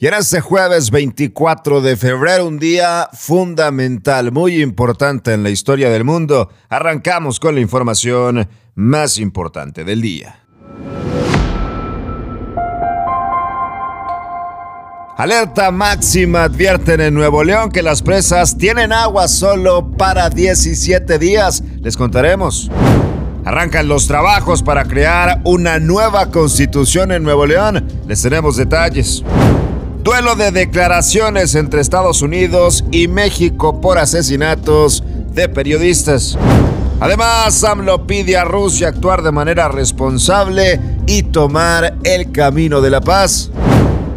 Y en este jueves 24 de febrero, un día fundamental, muy importante en la historia del mundo, arrancamos con la información más importante del día. Alerta máxima advierten en Nuevo León que las presas tienen agua solo para 17 días. Les contaremos. Arrancan los trabajos para crear una nueva constitución en Nuevo León. Les tenemos detalles. Duelo de declaraciones entre Estados Unidos y México por asesinatos de periodistas. Además, AMLO pide a Rusia actuar de manera responsable y tomar el camino de la paz.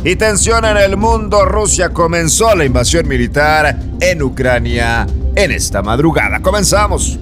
Y tensión en el mundo, Rusia comenzó la invasión militar en Ucrania en esta madrugada. Comenzamos.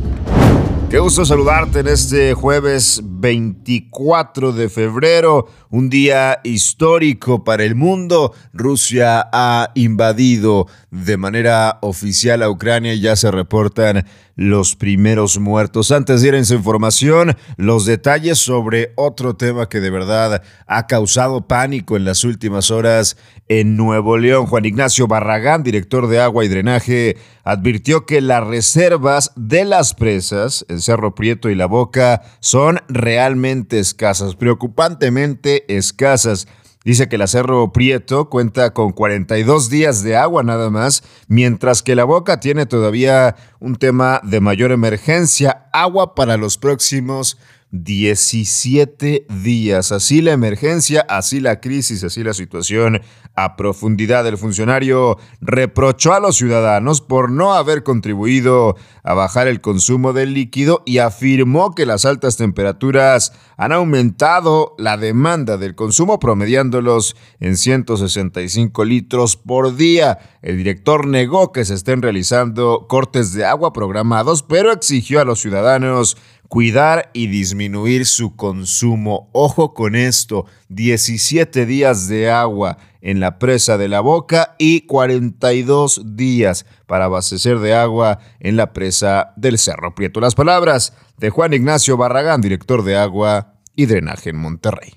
Qué gusto saludarte en este jueves 24 de febrero, un día histórico para el mundo. Rusia ha invadido de manera oficial a Ucrania y ya se reportan los primeros muertos. Antes de ir en su información, los detalles sobre otro tema que de verdad ha causado pánico en las últimas horas en Nuevo León. Juan Ignacio Barragán, director de agua y drenaje, advirtió que las reservas de las presas, el Cerro Prieto y la Boca, son realmente escasas, preocupantemente escasas. Dice que el Cerro Prieto cuenta con 42 días de agua nada más, mientras que la Boca tiene todavía un tema de mayor emergencia, agua para los próximos 17 días. Así la emergencia, así la crisis, así la situación a profundidad. El funcionario reprochó a los ciudadanos por no haber contribuido a bajar el consumo del líquido y afirmó que las altas temperaturas han aumentado la demanda del consumo, promediándolos en 165 litros por día. El director negó que se estén realizando cortes de agua programados, pero exigió a los ciudadanos cuidar y disminuir su consumo. Ojo con esto, 17 días de agua en la presa de la boca y 42 días para abastecer de agua en la presa del Cerro Prieto. Las palabras de Juan Ignacio Barragán, director de agua y drenaje en Monterrey.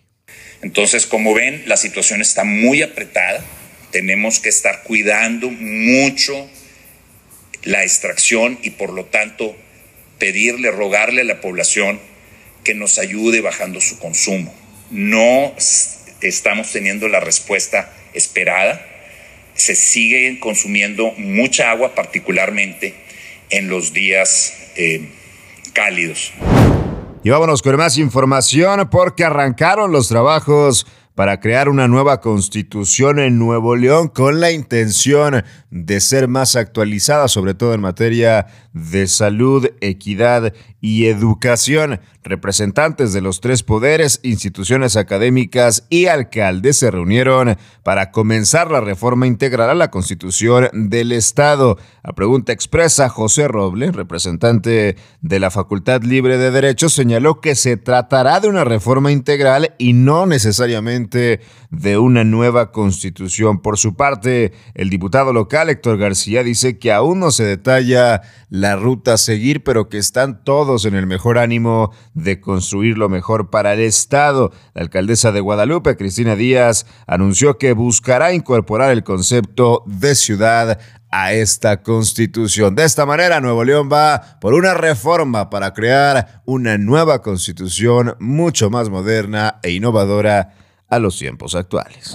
Entonces, como ven, la situación está muy apretada. Tenemos que estar cuidando mucho la extracción y por lo tanto pedirle, rogarle a la población que nos ayude bajando su consumo. No estamos teniendo la respuesta esperada. Se sigue consumiendo mucha agua, particularmente en los días eh, cálidos. Y vámonos con más información porque arrancaron los trabajos para crear una nueva constitución en Nuevo León con la intención de ser más actualizada, sobre todo en materia de salud, equidad y educación. Representantes de los tres poderes, instituciones académicas y alcaldes se reunieron para comenzar la reforma integral a la Constitución del Estado. A pregunta expresa, José Roble, representante de la Facultad Libre de Derechos, señaló que se tratará de una reforma integral y no necesariamente de una nueva constitución. Por su parte, el diputado local Héctor García dice que aún no se detalla la ruta a seguir, pero que están todos en el mejor ánimo de construir lo mejor para el Estado. La alcaldesa de Guadalupe, Cristina Díaz, anunció que buscará incorporar el concepto de ciudad a esta constitución. De esta manera, Nuevo León va por una reforma para crear una nueva constitución mucho más moderna e innovadora a los tiempos actuales.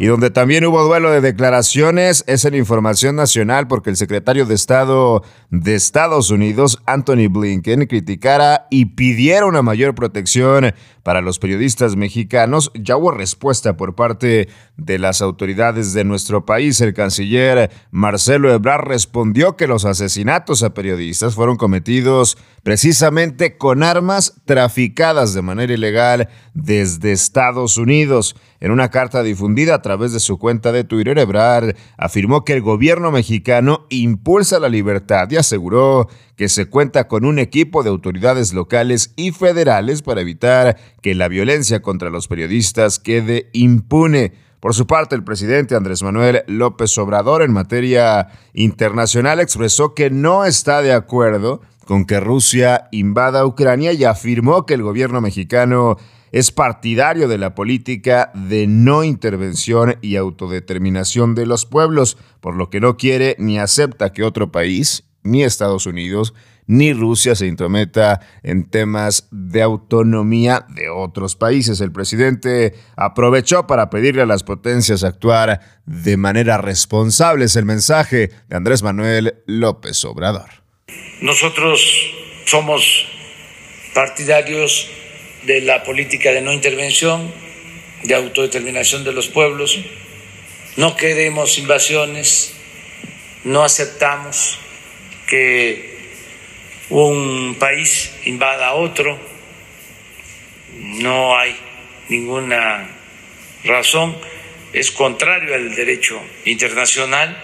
Y donde también hubo duelo de declaraciones es en información nacional porque el secretario de Estado de Estados Unidos, Anthony Blinken, criticara y pidiera una mayor protección para los periodistas mexicanos. Ya hubo respuesta por parte de las autoridades de nuestro país. El canciller Marcelo Ebrard respondió que los asesinatos a periodistas fueron cometidos precisamente con armas traficadas de manera ilegal desde Estados Unidos. En una carta difundida a través de su cuenta de Twitter, Ebrard afirmó que el gobierno mexicano impulsa la libertad y aseguró que se cuenta con un equipo de autoridades locales y federales para evitar que la violencia contra los periodistas quede impune. Por su parte, el presidente Andrés Manuel López Obrador en materia internacional expresó que no está de acuerdo con que Rusia invada Ucrania y afirmó que el gobierno mexicano es partidario de la política de no intervención y autodeterminación de los pueblos, por lo que no quiere ni acepta que otro país, ni Estados Unidos, ni Rusia se intrometa en temas de autonomía de otros países. El presidente aprovechó para pedirle a las potencias actuar de manera responsable. Es el mensaje de Andrés Manuel López Obrador. Nosotros somos partidarios de la política de no intervención, de autodeterminación de los pueblos. No queremos invasiones, no aceptamos que un país invada a otro, no hay ninguna razón, es contrario al derecho internacional.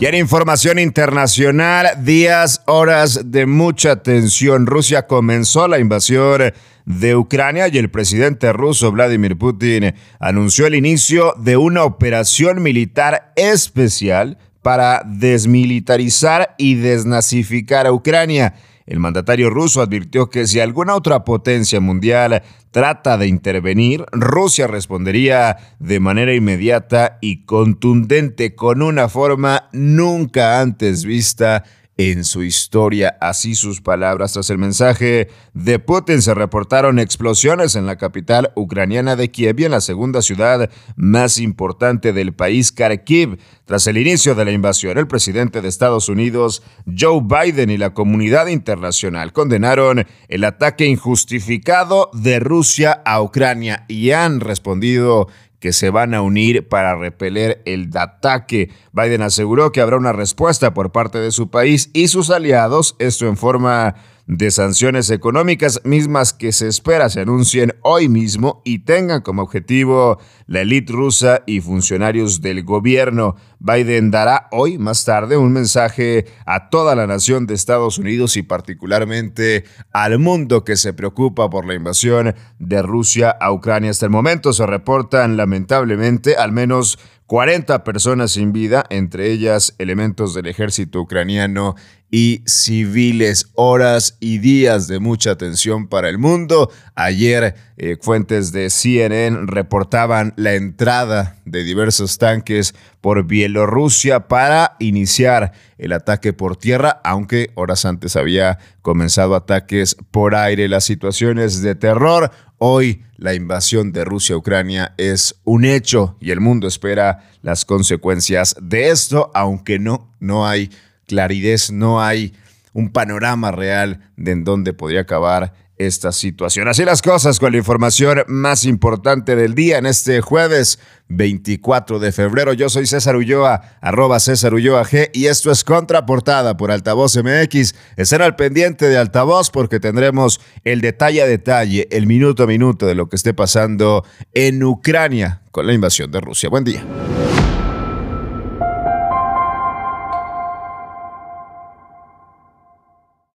Y en información internacional, días, horas de mucha tensión. Rusia comenzó la invasión de Ucrania y el presidente ruso Vladimir Putin anunció el inicio de una operación militar especial para desmilitarizar y desnazificar a Ucrania. El mandatario ruso advirtió que si alguna otra potencia mundial trata de intervenir, Rusia respondería de manera inmediata y contundente con una forma nunca antes vista en su historia. Así sus palabras. Tras el mensaje de Putin se reportaron explosiones en la capital ucraniana de Kiev y en la segunda ciudad más importante del país, Kharkiv. Tras el inicio de la invasión, el presidente de Estados Unidos, Joe Biden, y la comunidad internacional condenaron el ataque injustificado de Rusia a Ucrania y han respondido que se van a unir para repeler el ataque. Biden aseguró que habrá una respuesta por parte de su país y sus aliados, esto en forma de sanciones económicas mismas que se espera se anuncien hoy mismo y tengan como objetivo la élite rusa y funcionarios del gobierno. Biden dará hoy más tarde un mensaje a toda la nación de Estados Unidos y particularmente al mundo que se preocupa por la invasión de Rusia a Ucrania. Hasta el momento se reportan lamentablemente al menos 40 personas sin vida, entre ellas elementos del ejército ucraniano y civiles. Horas y días de mucha tensión para el mundo. Ayer eh, fuentes de CNN reportaban la entrada de diversos tanques por Bielorrusia para iniciar el ataque por tierra, aunque horas antes había comenzado ataques por aire. Las situaciones de terror. Hoy la invasión de Rusia a Ucrania es un hecho y el mundo espera las consecuencias de esto, aunque no, no hay claridad, no hay un panorama real de en dónde podría acabar esta situación. Así las cosas con la información más importante del día en este jueves 24 de febrero. Yo soy César Ulloa, arroba César Ulloa G, y esto es Contraportada por Altavoz MX. Estén al pendiente de Altavoz porque tendremos el detalle a detalle, el minuto a minuto de lo que esté pasando en Ucrania con la invasión de Rusia. Buen día.